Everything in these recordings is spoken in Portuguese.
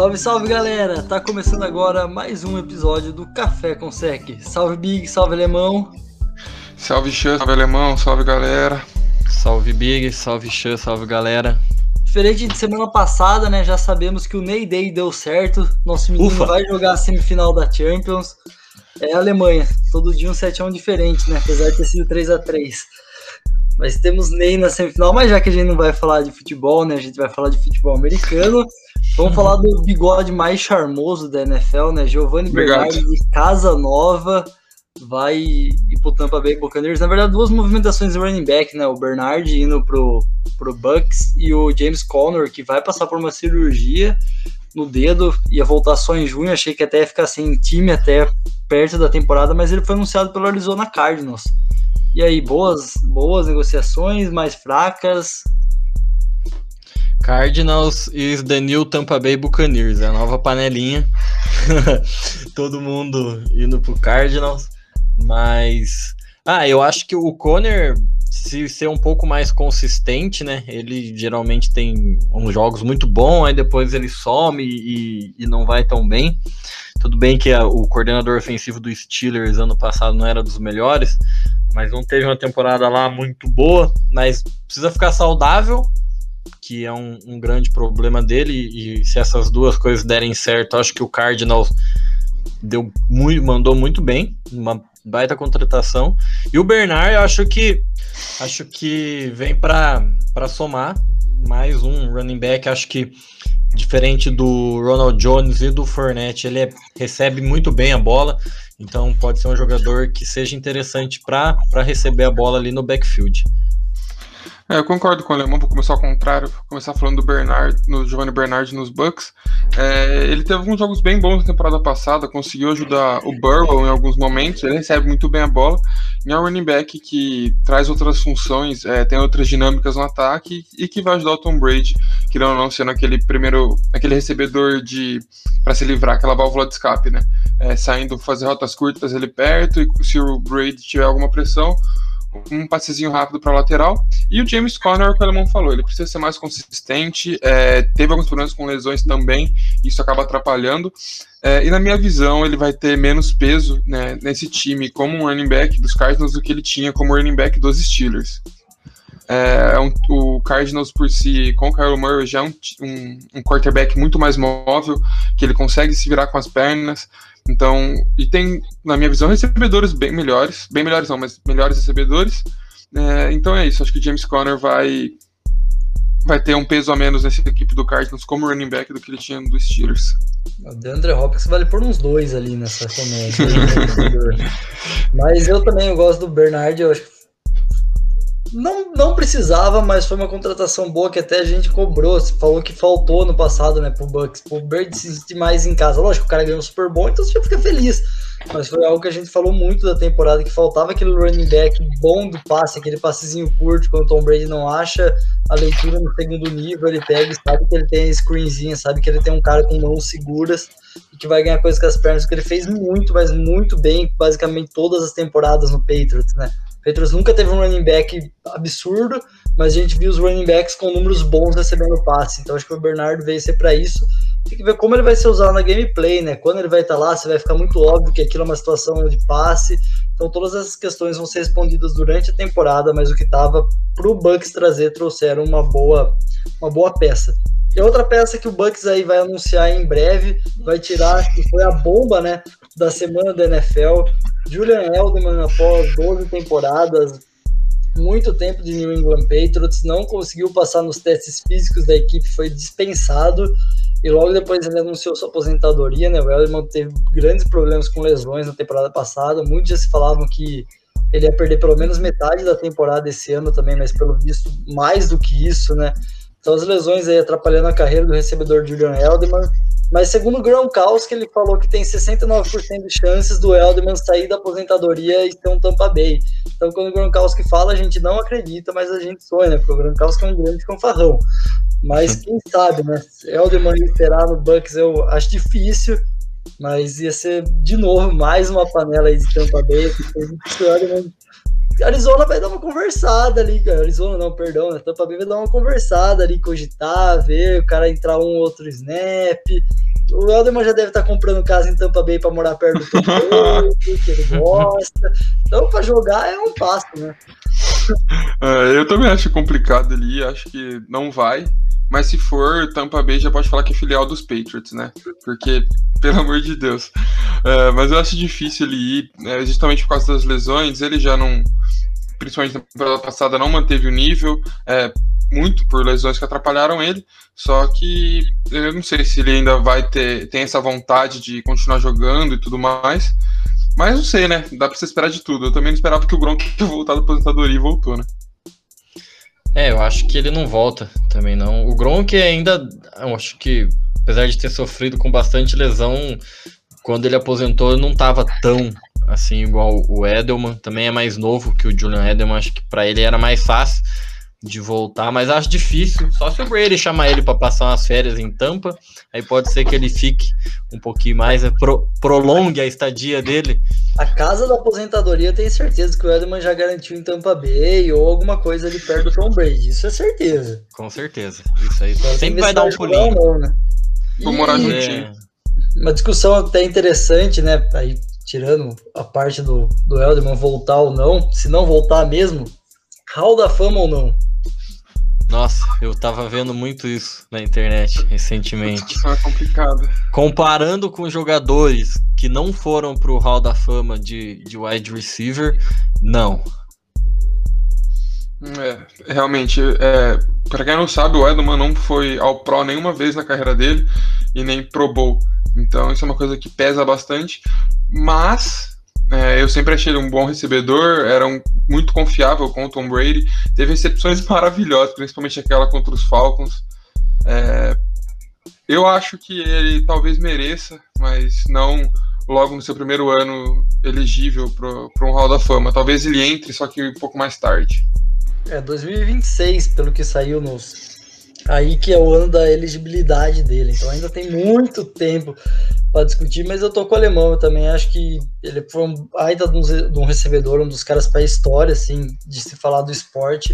Salve, salve galera! Tá começando agora mais um episódio do Café com Sec. Salve Big, salve Alemão. Salve Xan, salve Alemão, salve galera. Salve Big, salve Xan, salve galera. Diferente de semana passada, né? Já sabemos que o Ney Day deu certo. Nosso menino Ufa. vai jogar a semifinal da Champions. É a Alemanha. Todo dia um 7x1 diferente, né? Apesar de ter sido 3x3. Mas temos Ney na semifinal, mas já que a gente não vai falar de futebol, né? A gente vai falar de futebol americano. Vamos falar do bigode mais charmoso da NFL, né? Giovanni Bernardi de Casa Nova vai ir pro Tampa Bay Buccaneers. Na verdade, duas movimentações de running back, né? O Bernard indo pro, pro Bucks e o James Conner, que vai passar por uma cirurgia no dedo, ia voltar só em junho. Achei que até ia ficar sem time até perto da temporada, mas ele foi anunciado pelo Arizona Cardinals. E aí, boas, boas negociações, mais fracas? Cardinals is the new Tampa Bay Buccaneers, é a nova panelinha. Todo mundo indo pro Cardinals, mas ah, eu acho que o Conner se ser um pouco mais consistente, né? Ele geralmente tem uns jogos muito bons, aí depois ele some e, e não vai tão bem. Tudo bem que a, o coordenador ofensivo do Steelers ano passado não era dos melhores, mas não teve uma temporada lá muito boa, mas precisa ficar saudável, que é um, um grande problema dele, e se essas duas coisas derem certo, acho que o Cardinals deu muito, mandou muito bem, uma baita contratação. E o Bernard, eu acho que acho que vem para somar mais um running back, acho que diferente do Ronald Jones e do Fournette, ele é, recebe muito bem a bola, então pode ser um jogador que seja interessante para receber a bola ali no backfield. É, eu concordo com o Alemão, vou começar ao contrário, vou começar falando do Bernard, no Giovanni Bernard nos Bucks. É, ele teve alguns jogos bem bons na temporada passada, conseguiu ajudar o Burrow em alguns momentos, ele recebe muito bem a bola. E é um running back que traz outras funções, é, tem outras dinâmicas no ataque e que vai ajudar o Tom Brady, que não, não sendo aquele primeiro, aquele recebedor de para se livrar, aquela válvula de escape, né? É, saindo fazer rotas curtas ali perto e se o Brady tiver alguma pressão, um passezinho rápido para lateral. E o James Conner, que o Alemão falou, ele precisa ser mais consistente, é, teve alguns problemas com lesões também, isso acaba atrapalhando. É, e na minha visão, ele vai ter menos peso né, nesse time como um running back dos Cardinals do que ele tinha como running back dos Steelers. É, é um, o Cardinals por si, com o Kyle Murray, já é um, um, um quarterback muito mais móvel, que ele consegue se virar com as pernas, então, e tem, na minha visão, recebedores bem melhores, bem melhores não, mas melhores recebedores. É, então é isso, acho que o James Conner vai vai ter um peso a menos nessa equipe do Cardinals como running back do que ele tinha do Steelers. O DeAndre Hopkins vale por uns dois ali nessa comédia. Né, mas eu também eu gosto do Bernard, eu acho que não, não precisava, mas foi uma contratação boa que até a gente cobrou. Você falou que faltou no passado, né, pro Bucks, pro Bird se sentir mais em casa. Lógico, o cara ganhou um Super Bowl, então você já fica feliz. Mas foi algo que a gente falou muito da temporada, que faltava aquele running back bom do passe, aquele passezinho curto, quando o Tom Brady não acha a leitura no segundo nível, ele pega sabe que ele tem screenzinha, sabe que ele tem um cara com mãos seguras e que vai ganhar coisas com as pernas, que ele fez muito, mas muito bem, basicamente todas as temporadas no Patriots, né? Patriots nunca teve um running back absurdo, mas a gente viu os running backs com números bons recebendo passe. Então acho que o Bernardo veio ser para isso. Tem que ver como ele vai ser usado na gameplay, né? Quando ele vai estar tá lá, você vai ficar muito óbvio que aquilo é uma situação de passe. Então todas essas questões vão ser respondidas durante a temporada, mas o que estava pro Bucks trazer trouxeram uma boa, uma boa peça. E outra peça que o Bucks aí vai anunciar em breve, vai tirar, que foi a bomba, né, da semana da NFL, Julian Edelman, após 12 temporadas, muito tempo de New England Patriots, não conseguiu passar nos testes físicos da equipe, foi dispensado e logo depois ele anunciou sua aposentadoria. Né? O Edelman teve grandes problemas com lesões na temporada passada, muitos já se falavam que ele ia perder pelo menos metade da temporada esse ano também, mas pelo visto mais do que isso, né? Então as lesões aí atrapalhando a carreira do recebedor Julian Edelman. Mas segundo o Gronkowski, ele falou que tem 69% de chances do Edelman sair da aposentadoria e ter um Tampa Bay. Então quando o Gronkowski fala, a gente não acredita, mas a gente sonha, né? Porque o Gronkowski é um grande fanfarrão. Mas quem sabe, né? Edelman esperar no Bucks eu acho difícil, mas ia ser de novo mais uma panela aí de Tampa Bay. Se o Edelman Arizona vai dar uma conversada ali, cara. Arizona não, perdão, né? Tampa Bay vai dar uma conversada ali, cogitar, ver o cara entrar um outro snap. O Elderman já deve estar tá comprando casa em Tampa Bay para morar perto do Tampa que ele gosta. Então, para jogar é um passo, né? É, eu também acho complicado ali, acho que não vai. Mas se for, Tampa Bay já pode falar que é filial dos Patriots, né? Porque, pelo amor de Deus. É, mas eu acho difícil ele ir, é, justamente por causa das lesões. Ele já não, principalmente na temporada passada, não manteve o nível. É, muito por lesões que atrapalharam ele. Só que eu não sei se ele ainda vai ter tem essa vontade de continuar jogando e tudo mais. Mas não sei, né? Dá pra você esperar de tudo. Eu também não esperava que o Gronk tinha voltado da aposentadoria e voltou, né? É, eu acho que ele não volta também não. O Gronk ainda, eu acho que apesar de ter sofrido com bastante lesão, quando ele aposentou não estava tão assim igual o Edelman. Também é mais novo que o Julian Edelman, acho que para ele era mais fácil de voltar, mas acho difícil. Só se o Brady chamar ele para passar umas férias em Tampa, aí pode ser que ele fique um pouquinho mais, né, pro, prolongue a estadia dele. A casa da aposentadoria eu tenho certeza que o Edelman já garantiu em Tampa Bay ou alguma coisa ali perto do Tom Brady, isso é certeza. Com certeza, isso aí Agora sempre vai dar um pulinho. Não, né? Vou morar juntinho. É... Uma discussão até interessante, né? Aí, tirando a parte do, do Elderman voltar ou não, se não voltar mesmo, Hall da Fama ou não? Nossa, eu tava vendo muito isso na internet recentemente. Isso é complicado. Comparando com jogadores que não foram pro Hall da Fama de, de wide receiver, não. É, realmente, é, para quem não sabe, o Edelman não foi ao Pro nenhuma vez na carreira dele e nem Pro Bowl. Então isso é uma coisa que pesa bastante. Mas é, eu sempre achei ele um bom recebedor, era um, muito confiável com o Tom Brady. Teve recepções maravilhosas, principalmente aquela contra os Falcons. É, eu acho que ele talvez mereça, mas não logo no seu primeiro ano elegível para um Hall da Fama. Talvez ele entre, só que um pouco mais tarde. É, 2026, pelo que saiu nos. Aí que é o ano da elegibilidade dele. Então ainda tem muito tempo para discutir, mas eu tô com o alemão. Eu também acho que ele foi um de um recebedor, um dos caras para a história, assim, de se falar do esporte.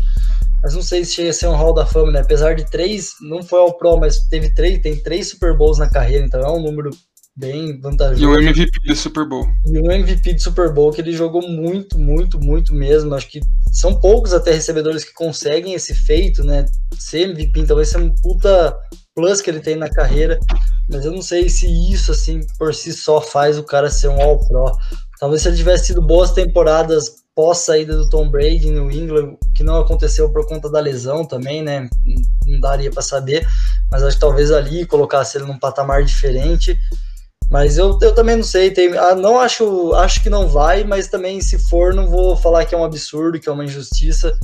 Mas não sei se chega a ser um Hall da Fama, né? Apesar de três, não foi ao Pro, mas teve três, tem três Super Bowls na carreira, então é um número bem vantajoso. E o MVP do Super Bowl. E o MVP do Super Bowl, que ele jogou muito, muito, muito mesmo. Acho que são poucos até recebedores que conseguem esse feito, né? Ser MVP, então esse é um puta plus que ele tem na carreira. Mas eu não sei se isso, assim, por si só faz o cara ser um All-Pro. Talvez se ele tivesse tido boas temporadas pós saída do Tom Brady no England, que não aconteceu por conta da lesão também, né? Não daria para saber, mas acho que talvez ali colocasse ele num patamar diferente. Mas eu, eu também não sei, tem, ah, não acho, acho que não vai, mas também se for, não vou falar que é um absurdo, que é uma injustiça.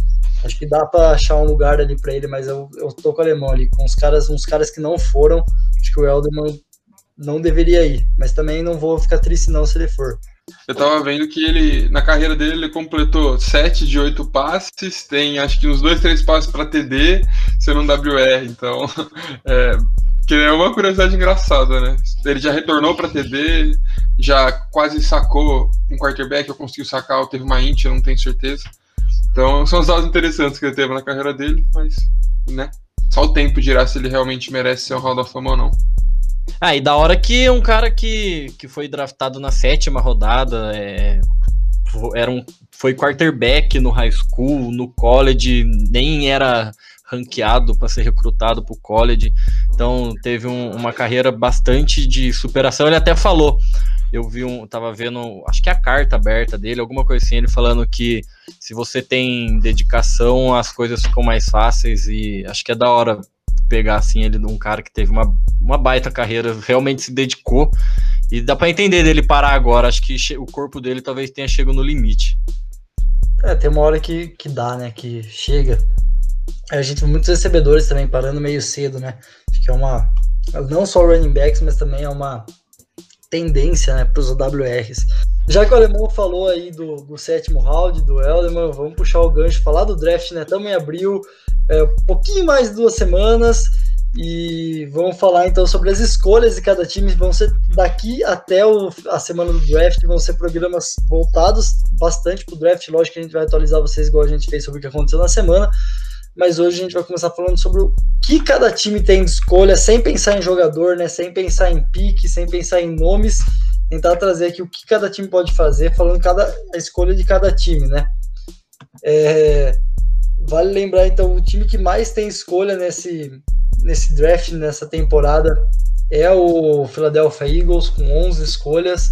Acho que dá para achar um lugar ali para ele, mas eu, eu tô com o alemão ali, com os caras, uns caras que não foram, acho que o Elderman não deveria ir, mas também não vou ficar triste não se ele for. Eu tava vendo que ele, na carreira dele, ele completou 7 de 8 passes, tem acho que uns 2, 3 passes para TD, sendo um WR, então é, que é uma curiosidade engraçada, né? Ele já retornou para TD, já quase sacou um quarterback, eu conseguiu sacar, ou teve uma int, eu não tenho certeza. Então são os dados interessantes que ele teve na carreira dele, mas, né? Só o tempo dirá se ele realmente merece ser um Hall da Fama ou não. Ah, e da hora que um cara que, que foi draftado na sétima rodada, é, era um, foi quarterback no high school, no college, nem era ranqueado para ser recrutado para o college. Então teve um, uma carreira bastante de superação. Ele até falou, eu vi um, tava vendo, acho que é a carta aberta dele, alguma coisa assim, ele falando que se você tem dedicação, as coisas ficam mais fáceis e acho que é da hora pegar assim ele um cara que teve uma, uma baita carreira, realmente se dedicou e dá para entender dele parar agora. Acho que o corpo dele talvez tenha chegado no limite. É, tem uma hora que, que dá, né? Que chega. A gente muitos recebedores também parando meio cedo, né? Acho que é uma. Não só running backs, mas também é uma tendência né, para os OWRs. Já que o Alemão falou aí do, do sétimo round, do Elderman, vamos puxar o gancho, falar do draft, né? Estamos em abril, é, um pouquinho mais duas semanas. E vamos falar então sobre as escolhas de cada time. Vão ser daqui até o, a semana do draft, vão ser programas voltados bastante para o draft. Lógico que a gente vai atualizar vocês igual a gente fez sobre o que aconteceu na semana. Mas hoje a gente vai começar falando sobre o que cada time tem de escolha, sem pensar em jogador, né? Sem pensar em pique, sem pensar em nomes. Tentar trazer aqui o que cada time pode fazer, falando cada, a escolha de cada time, né? É, vale lembrar então o time que mais tem escolha nesse, nesse draft, nessa temporada, é o Philadelphia Eagles, com 11 escolhas.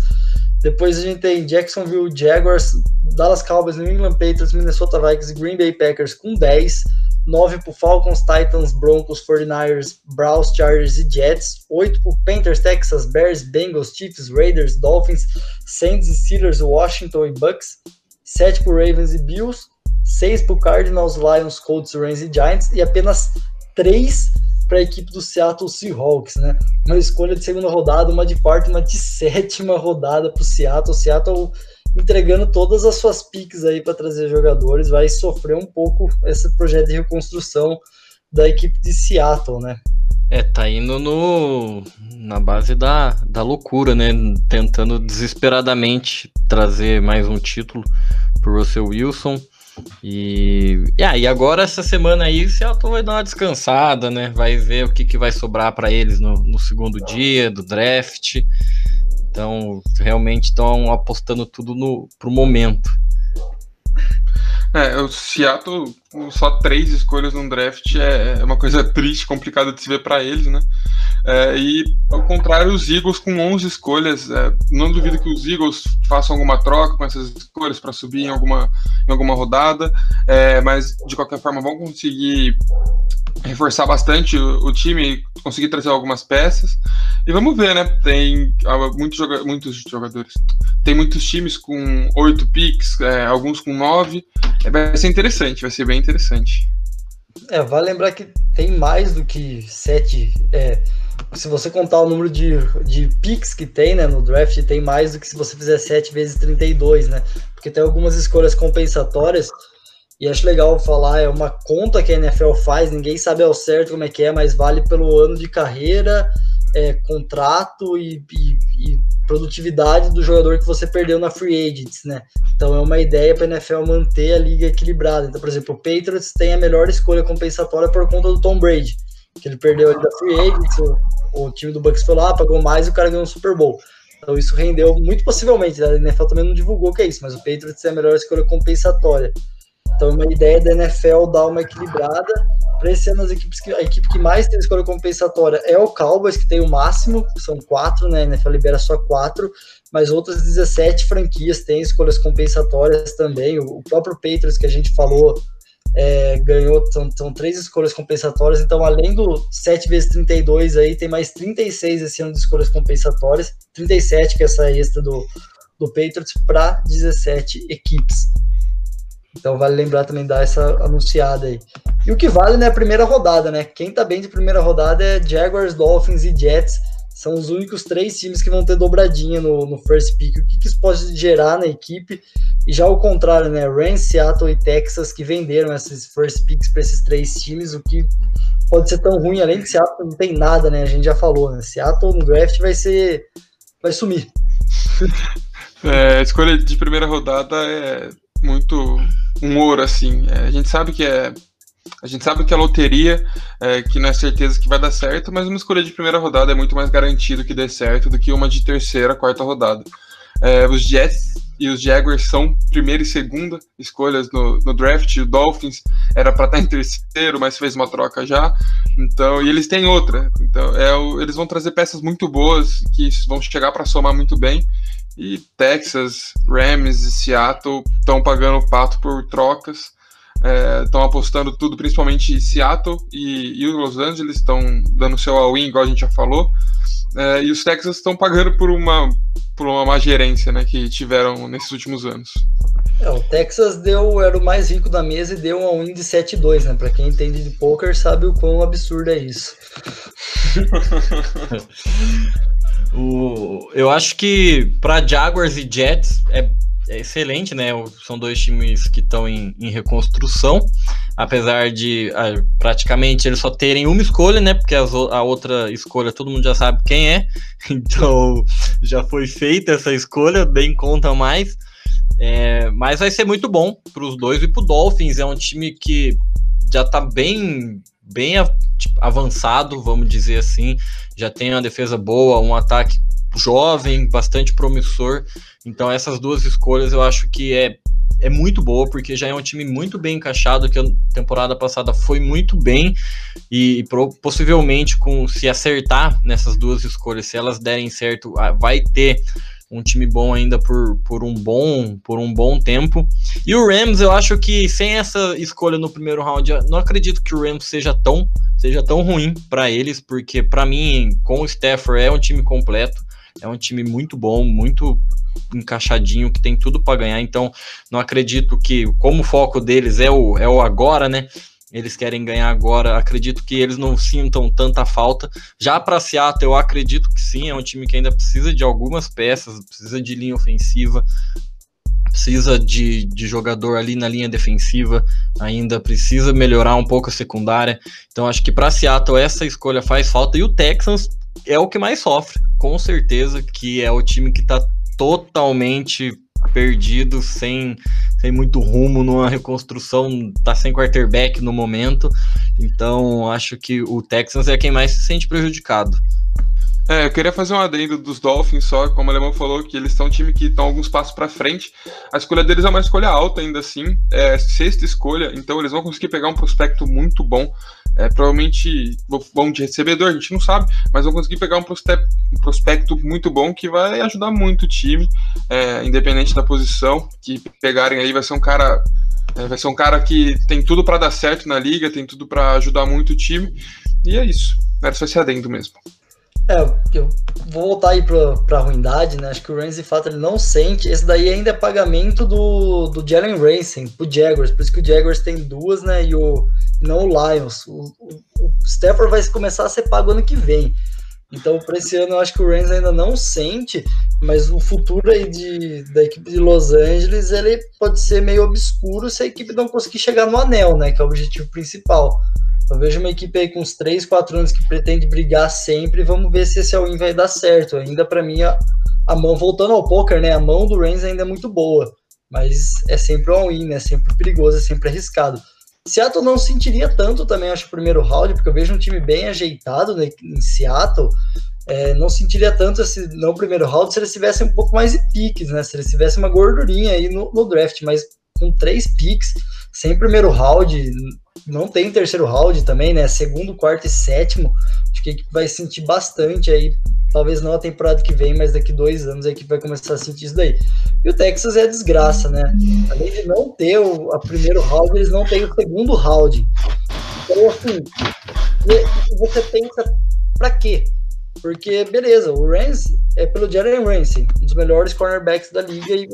Depois a gente tem Jacksonville Jaguars, Dallas Cowboys, New England Patriots, Minnesota Vikings e Green Bay Packers com 10. 9 para Falcons, Titans, Broncos, 49ers, Browns, Chargers e Jets. 8 para Panthers, Texas, Bears, Bengals, Chiefs, Raiders, Dolphins, Saints e Steelers, Washington e Bucks. 7 para Ravens e Bills. 6 para Cardinals, Lions, Colts, Rams e Giants. E apenas 3 para a equipe do Seattle Seahawks, né? Uma escolha de segunda rodada, uma de quarta, uma de sétima rodada para o Seattle. Seattle entregando todas as suas piques aí para trazer jogadores, vai sofrer um pouco esse projeto de reconstrução da equipe de Seattle, né? É, tá indo no, na base da, da loucura, né? Tentando desesperadamente trazer mais um título pro Russell Wilson. E, e agora, essa semana aí, o Seattle vai dar uma descansada, né? Vai ver o que, que vai sobrar para eles no, no segundo dia do draft. Então, realmente estão apostando tudo no, pro momento. É, o Seattle, só três escolhas no draft é, é uma coisa triste, complicada de se ver para eles, né? É, e, ao contrário, os Eagles com 11 escolhas, é, não duvido que os Eagles façam alguma troca com essas escolhas para subir em alguma, em alguma rodada, é, mas de qualquer forma vão conseguir reforçar bastante o, o, time, conseguir trazer algumas peças. E vamos ver, né? Tem ah, muitos, joga muitos jogadores. Tem muitos times com oito picks, é, alguns com nove. É, vai ser interessante, vai ser bem interessante. É, vale lembrar que tem mais do que sete. É, se você contar o número de, de picks que tem né, no draft, tem mais do que se você fizer 7 vezes 32, né? Porque tem algumas escolhas compensatórias e acho legal falar, é uma conta que a NFL faz, ninguém sabe ao certo como é que é, mas vale pelo ano de carreira, é, contrato e, e, e, produtividade do jogador que você perdeu na free agents, né? Então é uma ideia para a NFL manter a liga equilibrada. Então, por exemplo, o Patriots tem a melhor escolha compensatória por conta do Tom Brady, que ele perdeu ali da free agents, o, o time do Bucks foi lá, pagou mais e o cara ganhou um Super Bowl. Então isso rendeu muito possivelmente, a NFL também não divulgou que é isso, mas o Patriots é a melhor escolha compensatória. Então, uma ideia da NFL dar uma equilibrada. Para esse ano, as equipes que, a equipe que mais tem escolha compensatória é o Cowboys, que tem o máximo, são quatro, né? A NFL libera só quatro, mas outras 17 franquias têm escolhas compensatórias também. O, próprio Patriots, que a gente falou, é, ganhou, são, são três escolhas compensatórias, então além do 7 vezes 32 aí, tem mais 36 esse ano de escolhas compensatórias, 37 que é essa extra do, do Patriots para 17 equipes. Então vale lembrar também dar essa anunciada aí. E o que vale né, a primeira rodada, né? Quem tá bem de primeira rodada é Jaguars, Dolphins e Jets. São os únicos três times que vão ter dobradinha no, no first pick. O que, que isso pode gerar na equipe? E já o contrário, né? Rams, Seattle e Texas que venderam esses first picks para esses três times, o que pode ser tão ruim, além de Seattle não tem nada, né? A gente já falou, né? Seattle no draft vai ser. vai sumir. É, escolha de primeira rodada é muito um ouro, assim. É, a gente sabe que é. A gente sabe que a loteria, é, que não é certeza que vai dar certo, mas uma escolha de primeira rodada é muito mais garantido que dê certo do que uma de terceira, quarta rodada. É, os Jets e os Jaguars são primeira e segunda escolhas no, no draft. O Dolphins era para estar em terceiro, mas fez uma troca já. Então, e eles têm outra. Então, é o, eles vão trazer peças muito boas que vão chegar para somar muito bem. E Texas, Rams e Seattle estão pagando o pato por trocas. Estão é, apostando tudo, principalmente Seattle e, e os Los Angeles estão dando seu all-in, igual a gente já falou. É, e os Texas estão pagando por uma, por uma má gerência né, que tiveram nesses últimos anos. É, o Texas deu, era o mais rico da mesa e deu um all-in de 7-2, né? Para quem entende de poker sabe o quão absurdo é isso. O, eu acho que para Jaguars e Jets é, é excelente, né? São dois times que estão em, em, reconstrução, apesar de ah, praticamente eles só terem uma escolha, né? Porque as, a outra escolha todo mundo já sabe quem é, então já foi feita essa escolha, bem conta mais. É, mas vai ser muito bom para os dois e para o Dolphins. É um time que já está bem, bem tipo, avançado, vamos dizer assim. Já tem uma defesa boa, um ataque jovem, bastante promissor. Então essas duas escolhas eu acho que é, é muito boa, porque já é um time muito bem encaixado, que a temporada passada foi muito bem, e, e possivelmente com se acertar nessas duas escolhas, se elas derem certo, vai ter um time bom ainda por, por um bom por um bom tempo. E o Rams, eu acho que sem essa escolha no primeiro round, não acredito que o Rams seja tão seja tão ruim para eles, porque para mim, com o Stafford é um time completo. É um time muito bom, muito encaixadinho, que tem tudo para ganhar. Então, não acredito que, como o foco deles é o, é o agora, né? Eles querem ganhar agora. Acredito que eles não sintam tanta falta. Já para Seattle, eu acredito que sim. É um time que ainda precisa de algumas peças, precisa de linha ofensiva, precisa de, de jogador ali na linha defensiva, ainda precisa melhorar um pouco a secundária. Então acho que para Seattle essa escolha faz falta e o Texans é o que mais sofre, com certeza, que é o time que está totalmente perdido, sem, sem muito rumo numa reconstrução, tá sem quarterback no momento. Então, acho que o Texans é quem mais se sente prejudicado. É, eu queria fazer um adendo dos Dolphins só, como o Alemão falou, que eles são um time que estão alguns passos para frente. A escolha deles é uma escolha alta ainda assim, é sexta escolha, então eles vão conseguir pegar um prospecto muito bom é, provavelmente vão de recebedor, a gente não sabe, mas vão conseguir pegar um prospecto, um prospecto muito bom que vai ajudar muito o time, é, independente da posição que pegarem aí, vai ser um cara. É, vai ser um cara que tem tudo para dar certo na liga, tem tudo para ajudar muito o time. E é isso. Era só esse adendo mesmo. É, eu vou voltar aí pra, pra ruindade, né? Acho que o Rams, de fato, ele não sente. Esse daí ainda é pagamento do, do Jalen Racing, pro Jaguars. Por isso que o Jaguars tem duas, né? E o, não o Lions. O, o, o Stafford vai começar a ser pago ano que vem. Então, para esse ano, eu acho que o Rams ainda não sente, mas o futuro aí de, da equipe de Los Angeles ele pode ser meio obscuro se a equipe não conseguir chegar no anel, né? Que é o objetivo principal. Eu vejo uma equipe aí com uns 3, 4 anos que pretende brigar sempre. Vamos ver se esse all-in vai dar certo. Ainda para mim, a, a, mão, voltando ao poker, né? A mão do Reigns ainda é muito boa. Mas é sempre all-in, né? Sempre perigoso, é sempre arriscado. Seattle não sentiria tanto também, acho, o primeiro round, porque eu vejo um time bem ajeitado né, em Seattle. É, não sentiria tanto esse não primeiro round se eles tivessem um pouco mais de piques, né? Se eles tivessem uma gordurinha aí no, no draft, mas com três picks, sem primeiro round, não tem terceiro round também, né? Segundo, quarto e sétimo. Acho que a equipe vai sentir bastante aí. Talvez não a temporada que vem, mas daqui dois anos a equipe vai começar a sentir isso daí. E o Texas é desgraça, né? Além de não ter o primeiro round, eles não têm o segundo round. Então, assim, você pensa, pra quê? Porque, beleza, o Rams é pelo Jalen Ramsey, um dos melhores cornerbacks da liga, e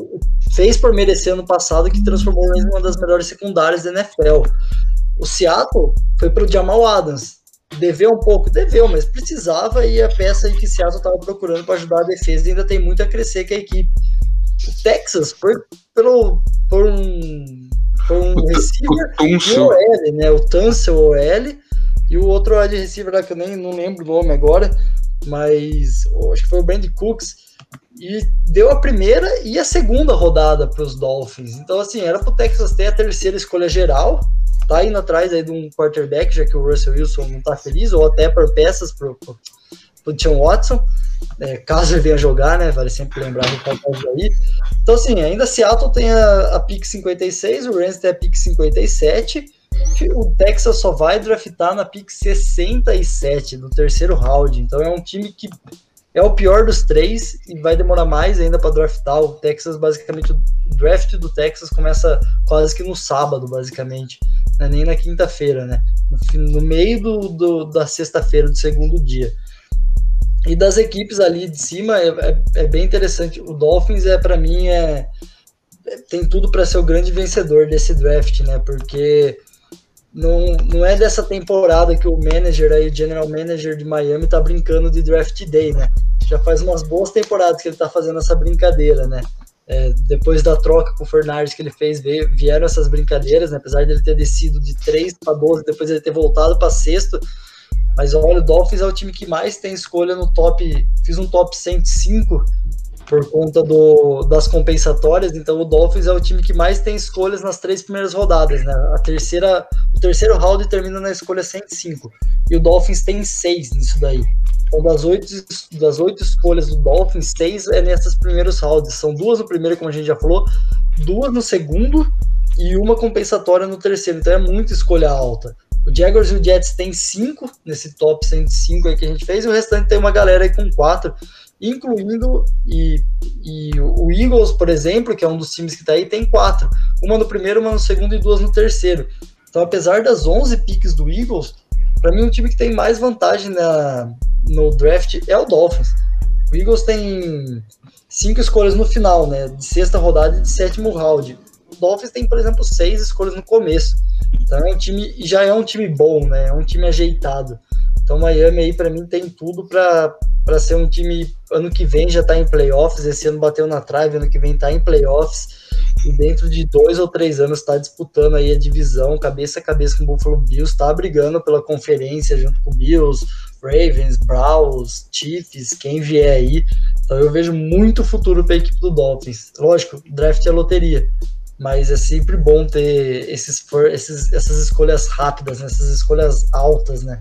fez por merecer ano passado, que transformou o Rams em uma das melhores secundárias da NFL. O Seattle foi pelo Jamal Adams. Deveu um pouco, deveu, mas precisava e a peça que o Seattle estava procurando para ajudar a defesa ainda tem muito a crescer que a equipe. O Texas foi pelo, por um, por um o, receiver o, o OL, né? O Tunsil OL e o outro wide receiver lá que eu nem não lembro o nome agora, mas acho que foi o Brandon Cooks e deu a primeira e a segunda rodada para os Dolphins. Então, assim, era para o Texas ter a terceira escolha geral, tá indo atrás aí de um quarterback, já que o Russell Wilson não tá feliz, ou até por peças para o John Watson, é, caso ele venha jogar, né? Vale sempre lembrar do caso aí. Então, assim, ainda Seattle tem a, a pick 56, o Rams tem a pick 57, o Texas só vai draftar na pick 67 do terceiro round. Então é um time que é o pior dos três e vai demorar mais ainda para draftar. O Texas, basicamente, o draft do Texas começa quase que no sábado, basicamente, né? nem na quinta-feira, né? No, no, meio do, do da sexta-feira do segundo dia. E das equipes ali de cima é, é, é bem interessante. O Dolphins é para mim é, é, tem tudo para ser o grande vencedor desse draft, né? Porque não, não é dessa temporada que o manager aí, o general manager de Miami, tá brincando de draft day, né? Já faz umas boas temporadas que ele tá fazendo essa brincadeira, né? É, depois da troca com o Fernandes que ele fez, veio, vieram essas brincadeiras, né? apesar dele ter descido de 3 para 12, depois ele ter voltado para sexto. Mas olha, o Dolphins é o time que mais tem escolha no top. Fiz um top 105 por conta do, das compensatórias. Então o Dolphins é o time que mais tem escolhas nas três primeiras rodadas, né? A terceira, o terceiro round termina na escolha 105 e o Dolphins tem seis nisso daí. Então das oito, das oito escolhas do Dolphins, seis é nessas primeiros rounds. São duas no primeiro, como a gente já falou, duas no segundo e uma compensatória no terceiro. Então é muita escolha alta. O Jaguars e o Jets tem cinco nesse top 105 aí que a gente fez, e o restante tem uma galera aí com quatro incluindo e, e o Eagles, por exemplo, que é um dos times que está aí, tem quatro. Uma no primeiro, uma no segundo e duas no terceiro. Então, apesar das 11 piques do Eagles, para mim o time que tem mais vantagem na, no draft é o Dolphins. O Eagles tem cinco escolhas no final, né? De sexta rodada e de sétimo round. O Dolphins tem, por exemplo, seis escolhas no começo. Então é um time, já é um time bom, né? É um time ajeitado. Então Miami aí para mim tem tudo para ser um time ano que vem já está em playoffs, esse ano bateu na trave, ano que vem está em playoffs, e dentro de dois ou três anos está disputando aí a divisão, cabeça a cabeça com o Buffalo Bills, está brigando pela conferência junto com o Bills, Ravens, Browns, Chiefs, quem vier aí. Então eu vejo muito futuro para a equipe do Dolphins. Lógico, draft é loteria, mas é sempre bom ter esses, esses essas escolhas rápidas, né? essas escolhas altas, né?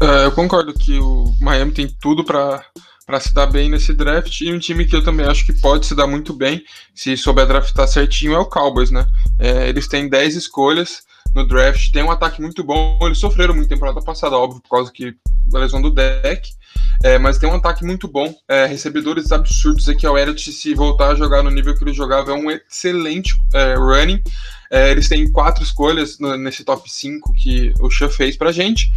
É, eu concordo que o Miami tem tudo para para se dar bem nesse draft e um time que eu também acho que pode se dar muito bem se souber draftar certinho é o Cowboys, né? É, eles têm 10 escolhas no draft, tem um ataque muito bom, eles sofreram muito temporada passada, óbvio, por causa que da lesão do deck, é, mas tem um ataque muito bom, é, recebedores absurdos aqui, o Elliott se voltar a jogar no nível que ele jogava é um excelente é, running, é, eles têm quatro escolhas no, nesse top 5 que o Chan fez pra gente.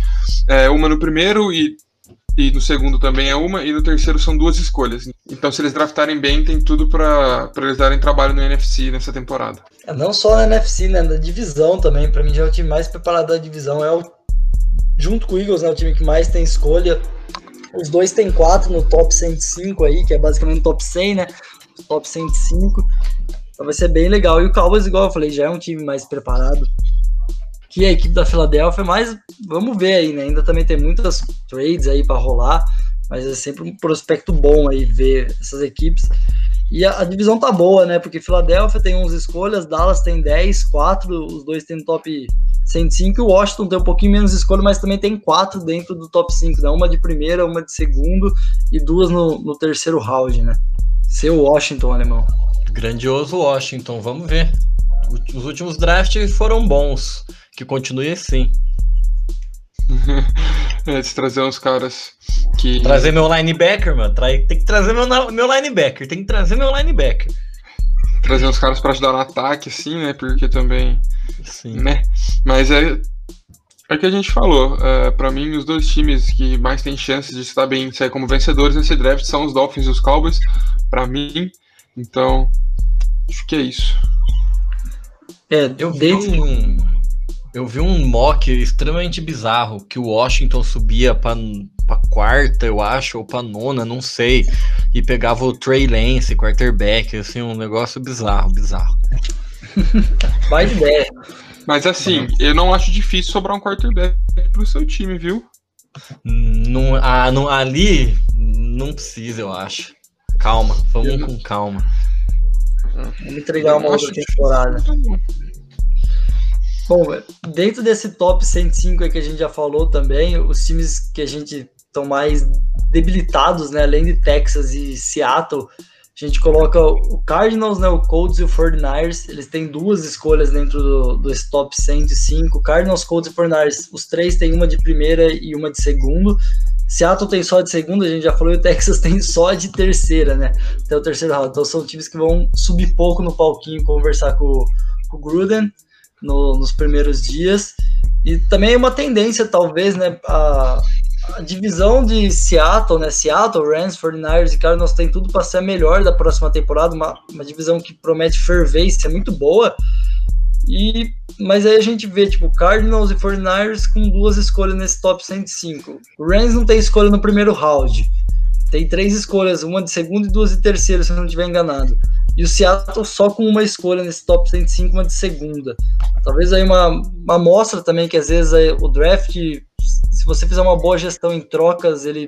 É, uma no primeiro e, e no segundo também é uma, e no terceiro são duas escolhas. Então, se eles draftarem bem, tem tudo para eles darem trabalho no NFC nessa temporada. É, não só na NFC, né? Na divisão também. Para mim, já é o time mais preparado da divisão. É o, junto com o Eagles, né, o time que mais tem escolha. Os dois têm quatro no top 105 aí, que é basicamente o top 100, né? Top 105. Então vai ser bem legal. E o Cowboys, igual eu falei, já é um time mais preparado que a equipe da Filadélfia, mas vamos ver aí, né? Ainda também tem muitas trades aí para rolar, mas é sempre um prospecto bom aí ver essas equipes. E a, a, divisão tá boa, né? Porque Filadélfia tem 11 escolhas, Dallas tem 10, 4, os dois tem top 105 e o Washington tem um pouquinho menos escolha, mas também tem quatro dentro do top 5, né? Uma de primeira, uma de segundo e duas no, no terceiro round, né? Seu Washington, alemão. Grandioso Washington, vamos ver. Os últimos drafts foram bons. Que continue assim. é, de trazer uns caras que. Trazer meu linebacker, mano. Tem que trazer meu, meu linebacker. Tem que trazer meu linebacker. Trazer uns caras para ajudar no ataque, assim, né? Porque também. Sim. Né? Mas é. É o que a gente falou. É, para mim, os dois times que mais têm chances de estar bem sair como vencedores nesse draft são os Dolphins e os Cowboys. Para mim, então, acho que é isso. É, eu vi um, eu vi um mock extremamente bizarro que o Washington subia para pra quarta, eu acho, ou pra nona, não sei, e pegava o Trey Lance, quarterback, assim, um negócio bizarro, bizarro. Vai ideia. Mas assim, eu não acho difícil sobrar um quarterback pro seu time, viu? Não, ah, não, ali não precisa, eu acho. Calma, vamos com calma. Vamos entregar uma outra temporada. Bom, dentro desse top 105 que a gente já falou também, os times que a gente estão mais debilitados, né, além de Texas e Seattle, a gente coloca o Cardinals, né, o Colts e o 49ers, eles têm duas escolhas dentro do, desse top 105, Cardinals, Colts e 49ers, os três têm uma de primeira e uma de segundo, Seattle tem só de segunda, a gente já falou, e o Texas tem só de terceira, né? Até o terceiro round. Então são times que vão subir pouco no palquinho, conversar com, com o Gruden no, nos primeiros dias. E também é uma tendência, talvez, né? A, a divisão de Seattle, né? Seattle, Rams, 49ers e Cardinals tem tudo para ser a melhor da próxima temporada, uma, uma divisão que promete ser muito boa. E, mas aí a gente vê, tipo, Cardinals e 49ers com duas escolhas nesse top 105. O Rams não tem escolha no primeiro round. tem três escolhas, uma de segundo e duas de terceiro, se eu não estiver enganado. E o Seattle só com uma escolha nesse top 105, uma de segunda. Talvez aí uma, uma amostra também que às vezes o draft, se você fizer uma boa gestão em trocas, ele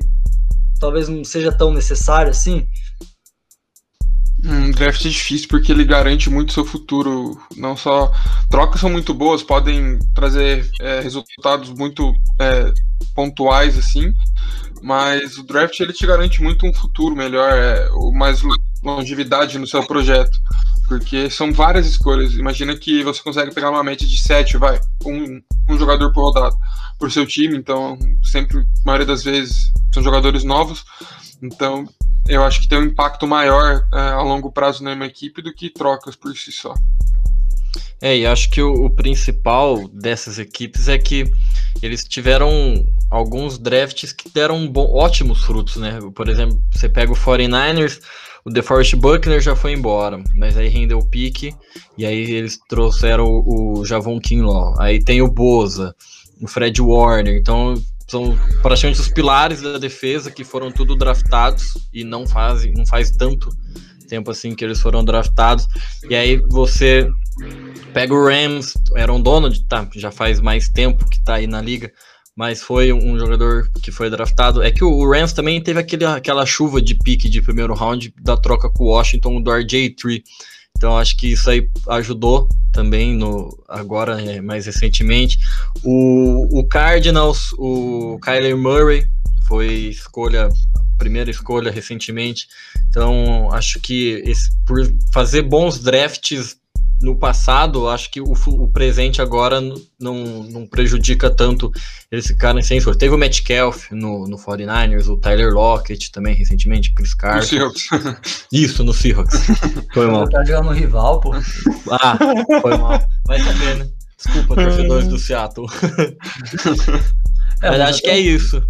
talvez não seja tão necessário assim. Um draft difícil porque ele garante muito seu futuro. Não só trocas são muito boas, podem trazer é, resultados muito é, pontuais assim, mas o draft ele te garante muito um futuro melhor, é, mais longevidade no seu projeto, porque são várias escolhas. Imagina que você consegue pegar uma média de sete, vai, um, um jogador por rodada por seu time, então sempre, a maioria das vezes, são jogadores novos, então eu acho que tem um impacto maior é, a longo prazo na minha equipe do que trocas por si só. É, e acho que o, o, principal dessas equipes é que eles tiveram alguns drafts que deram bom, ótimos frutos, né? Por exemplo, você pega o 49ers, o DeForest Buckner já foi embora, mas aí rendeu o pique, e aí eles trouxeram o, o Javon Kinlaw. Aí tem o Boza, o Fred Warner, então são praticamente os pilares da defesa que foram tudo draftados e não fazem, não faz tanto tempo assim que eles foram draftados. E aí você pega o Rams, era um Donald, tá, já faz mais tempo que tá aí na liga, mas foi um jogador que foi draftado. É que o Rams também teve aquele, aquela chuva de pique de primeiro round da troca com o Washington do RJ3. Então acho que isso aí ajudou também no agora é, mais recentemente. O, o Cardinals, o Kyler Murray foi escolha primeira escolha recentemente. Então acho que esse, por fazer bons drafts no passado, acho que o, o presente agora não, não prejudica tanto eles ficarem sem escolha. Teve o Metcalf no, no 49ers, o Tyler Lockett também recentemente, Chris Carson. No Seahawks. Isso, no Seahawks. Foi mal. Tá jogando no rival, pô. Ah, foi mal. Vai saber, né? Desculpa, torcedores do Seattle. É, mas, mas acho que é isso.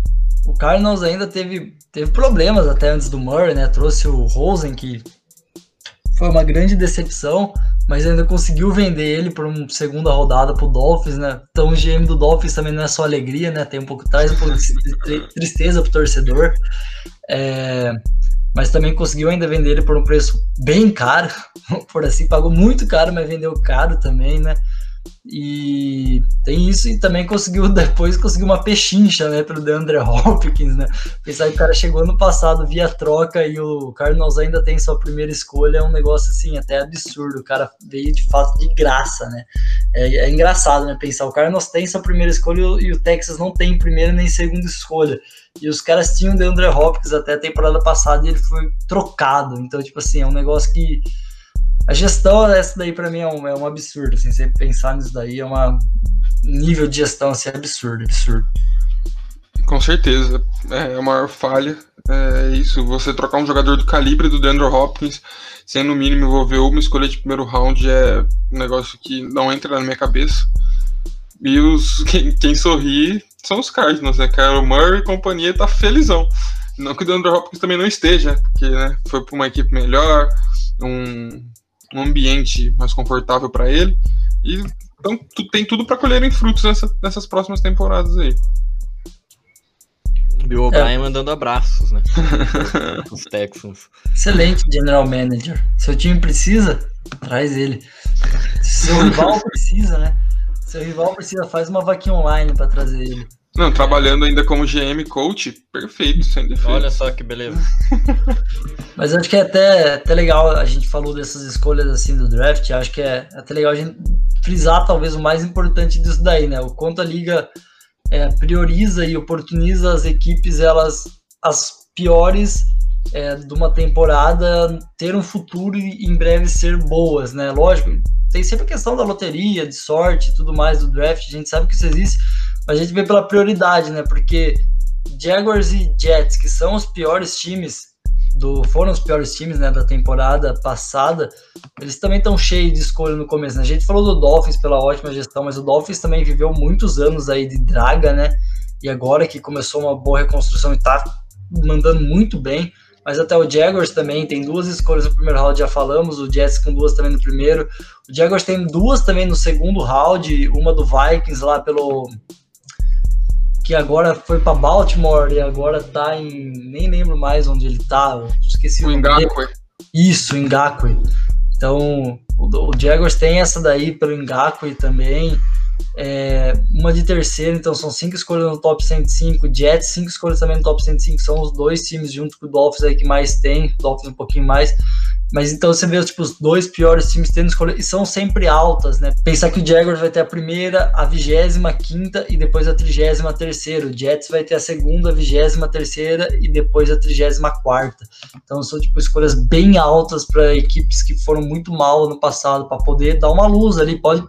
O Cardinals ainda teve, teve problemas até antes do Murray, né? Trouxe o Rosen, que foi uma grande decepção mas ainda conseguiu vender ele por uma segunda rodada pro Dolphins, né? Então o GM do Dolphins também não é só alegria, né? Tem um pouco traz um pouco de tristeza pro torcedor. É, mas também conseguiu ainda vender ele por um preço bem caro, por assim, pagou muito caro, mas vendeu caro também, né? E tem isso, e também conseguiu, depois conseguiu uma pechincha, né, pelo DeAndre Hopkins, né? Pensar que o cara chegou ano passado via troca e o Cardinals ainda tem sua primeira escolha, é um negócio assim, até absurdo. O cara veio de fato de graça, né? É, é engraçado, né? Pensar, o Cardinals tem sua primeira escolha e o Texas não tem primeira nem segunda escolha. E os caras tinham o DeAndre Hopkins até a temporada passada e ele foi trocado. Então, tipo assim, é um negócio que a gestão essa daí para mim é um, é um absurdo, assim, você pensar nisso daí é um nível de gestão assim, absurdo, absurdo. Com certeza, é a maior falha é isso, você trocar um jogador do calibre do Deandre Hopkins sem no mínimo envolver uma escolha de primeiro round é um negócio que não entra na minha cabeça. E os quem, quem sorri são os Cardinals, né? O Murray e companhia tá felizão. Não que o Deandre Hopkins também não esteja, porque né, foi para uma equipe melhor, um, um ambiente mais confortável para ele. E então tu, tem tudo para colherem frutos nessa, nessas próximas temporadas aí. Bill O'Brien é. mandando abraços, né? Os Texans. Excelente general manager. Seu time precisa, traz ele. Seu rival precisa, né? Seu rival precisa, faz uma vaquinha online para trazer ele. Não, trabalhando ainda como GM coach, perfeito, sem defeito. Olha só que beleza. Mas acho que é até, até legal, a gente falou dessas escolhas assim do draft, acho que é até legal a gente frisar talvez o mais importante disso daí, né? O quanto a liga é, prioriza e oportuniza as equipes, elas as piores é, de uma temporada ter um futuro e em breve ser boas, né? Lógico, tem sempre a questão da loteria, de sorte e tudo mais do draft, a gente sabe que isso existe, a gente vê pela prioridade, né? Porque Jaguars e Jets, que são os piores times do foram os piores times né, da temporada passada, eles também estão cheios de escolha no começo. Né? A gente falou do Dolphins pela ótima gestão, mas o Dolphins também viveu muitos anos aí de draga, né? E agora que começou uma boa reconstrução e tá mandando muito bem. Mas até o Jaguars também tem duas escolhas no primeiro round, já falamos. O Jets com duas também no primeiro. O Jaguars tem duas também no segundo round, uma do Vikings lá pelo que agora foi para Baltimore e agora tá em. Nem lembro mais onde ele tá. Esqueci o, o Ngakwe. Isso, Ngakwe. Então, o, o Jaguars tem essa daí pelo Ngakwe também. É, uma de terceiro, então são cinco escolhas no top 105, Jets, cinco escolhas também no top 105, são os dois times junto com o Dolphins aí que mais tem, Dolphins um pouquinho mais, mas então você vê tipo, os dois piores times tendo escolha e são sempre altas, né? Pensar que o Jaguars vai ter a primeira, a vigésima quinta e depois a trigésima terceira. O Jets vai ter a segunda, a vigésima terceira e depois a trigésima quarta. Então são tipo escolhas bem altas para equipes que foram muito mal no passado para poder dar uma luz ali. Pode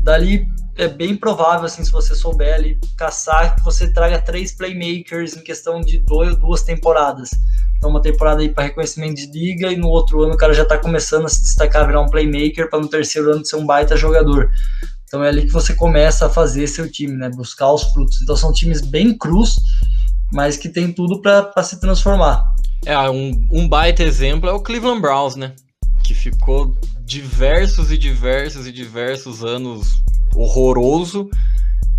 dali é bem provável, assim, se você souber ali caçar, que você traga três playmakers em questão de dois, duas temporadas. Então, uma temporada aí para reconhecimento de liga e no outro ano o cara já está começando a se destacar, virar um playmaker, para no terceiro ano ser um baita jogador. Então, é ali que você começa a fazer seu time, né? Buscar os frutos. Então, são times bem crus, mas que tem tudo para se transformar. É, um, um baita exemplo é o Cleveland Browns, né? Que ficou diversos e diversos e diversos anos horroroso.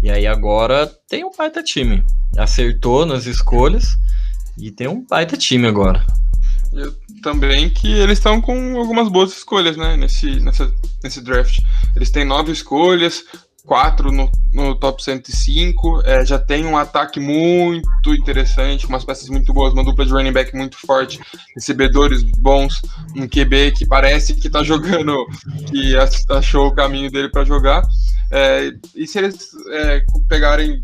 E aí agora tem um baita time. Acertou nas escolhas e tem um baita time agora. Eu, também que eles estão com algumas boas escolhas, né? Nesse, nessa, nesse draft. Eles têm nove escolhas, quatro no, no top 105. É, já tem um ataque muito interessante, umas peças muito boas, uma dupla de running back muito forte, recebedores bons, um QB que parece que tá jogando, que achou o caminho dele para jogar. É, e se eles é, pegarem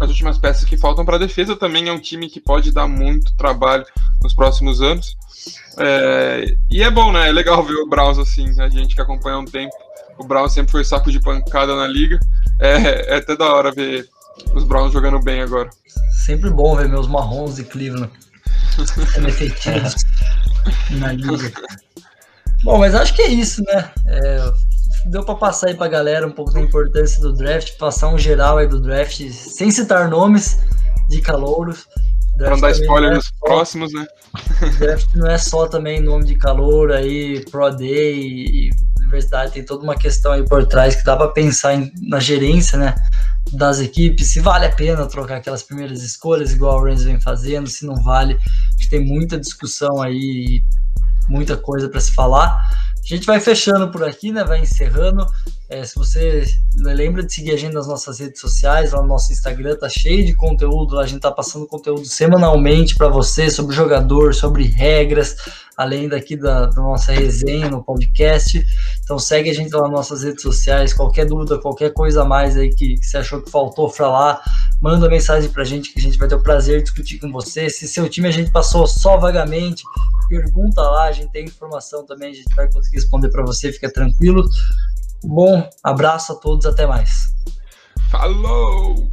as últimas peças que faltam para a defesa, também é um time que pode dar muito trabalho nos próximos anos. É, e é bom, né? É legal ver o Browns assim, a gente que acompanha há um tempo o Browns sempre foi saco de pancada na liga. É, é até da hora ver os Browns jogando bem agora. Sempre bom ver meus marrons de Cleveland sendo efetivos na liga. Bom, mas acho que é isso, né? É, deu para passar aí para galera um pouco da importância do draft, passar um geral aí do draft, sem citar nomes de calouros. Para não dar spoiler é nos só, próximos, né? Draft não é só também nome de calor aí, Pro Day e universidade tem toda uma questão aí por trás que dá para pensar em, na gerência, né, das equipes, se vale a pena trocar aquelas primeiras escolhas igual o Rams vem fazendo, se não vale. Tem muita discussão aí, muita coisa para se falar. A gente vai fechando por aqui, né? Vai encerrando. É, se você lembra de seguir a gente nas nossas redes sociais, lá no nosso Instagram tá cheio de conteúdo. A gente tá passando conteúdo semanalmente para você sobre jogador, sobre regras, além daqui da, da, nossa resenha no podcast. Então segue a gente lá nas nossas redes sociais. Qualquer dúvida, qualquer coisa a mais aí que, que você achou que faltou lá, manda mensagem para a gente que a gente vai ter o prazer de discutir com você. Se seu time a gente passou só vagamente, pergunta lá, a gente tem informação também, a gente vai conseguir responder para você, fica tranquilo. Bom, abraço a todos, até mais. Falou!